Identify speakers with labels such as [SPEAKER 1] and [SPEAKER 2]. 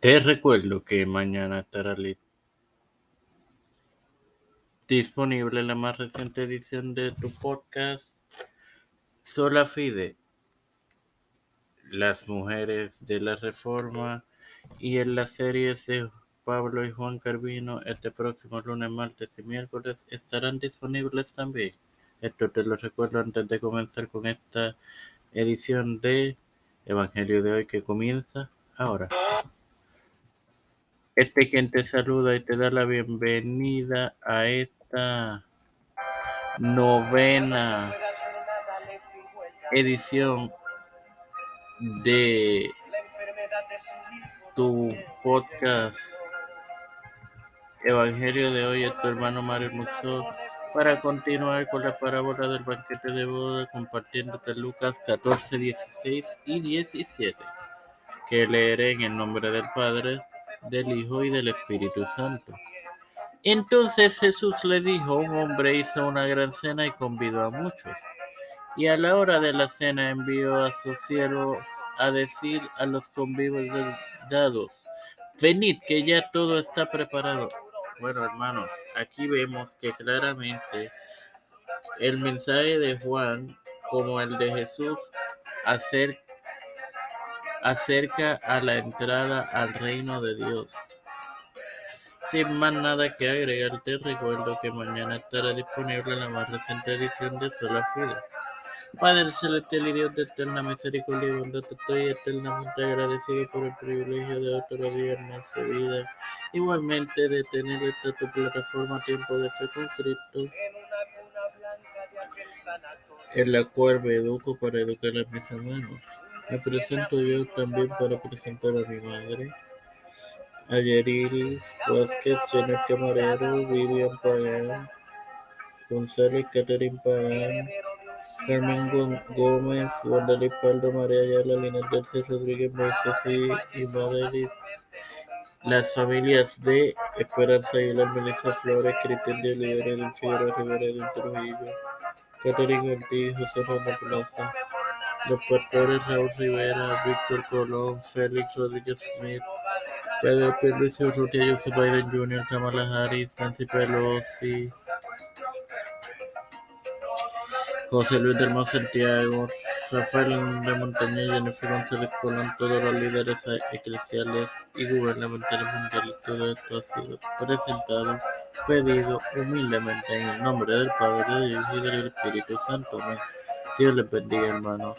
[SPEAKER 1] Te recuerdo que mañana estará disponible la más reciente edición de tu podcast Sola Fide, las mujeres de la Reforma y en las series de Pablo y Juan Carvino este próximo lunes, martes y miércoles estarán disponibles también. Esto te lo recuerdo antes de comenzar con esta edición de Evangelio de hoy que comienza ahora. Este quien te saluda y te da la bienvenida a esta novena edición de tu podcast Evangelio de hoy es tu hermano Mario Muxo para continuar con la parábola del banquete de boda compartiéndote Lucas 14, 16 y 17 que leeré en el nombre del Padre, del Hijo y del Espíritu Santo. Entonces Jesús le dijo, un hombre hizo una gran cena y convidó a muchos. Y a la hora de la cena envió a sus siervos a decir a los convidados, venid que ya todo está preparado. Bueno, hermanos, aquí vemos que claramente el mensaje de Juan, como el de Jesús, acerca a la entrada al reino de Dios. Sin más nada que agregar, te recuerdo que mañana estará disponible la más reciente edición de Sola Fide. Padre celestial y Dios de eterna misericordia y bondad, estoy eternamente agradecido por el privilegio de otro día en nuestra vida. Igualmente de tener esta tu plataforma Tiempo de Fe con Cristo, en la cual me educo para educar a mis hermanos. Me presento yo también para presentar a mi madre, a Yerilis Vázquez, Jenner Camarero, Vivian Pagán, González Catherine Pagán, Carmen Gómez, Wanda Paldo, María Ayala, Lina García Rodríguez, Moisés y Madeline. Las familias de Esperanza Aguilar, Melissa Flores, Cristian de Olivera, del Figueroa Rivera, de Trujillo, Catherine Ortiz, José Ramón Plaza, los pastores Raúl Rivera, Víctor Colón, Félix Rodríguez Smith, Pedro Pierluisi Urrutia, Joseph Biden Jr., Kamala Harris, Nancy Pelosi, José Luis del Mar Santiago, Rafael de Montaña, Jennifer González Colón, todos los líderes eclesiales y gubernamentales mundiales, todo esto ha sido presentado, pedido humildemente en el nombre del Padre, del Hijo y del Espíritu Santo. Dios les bendiga, hermanos.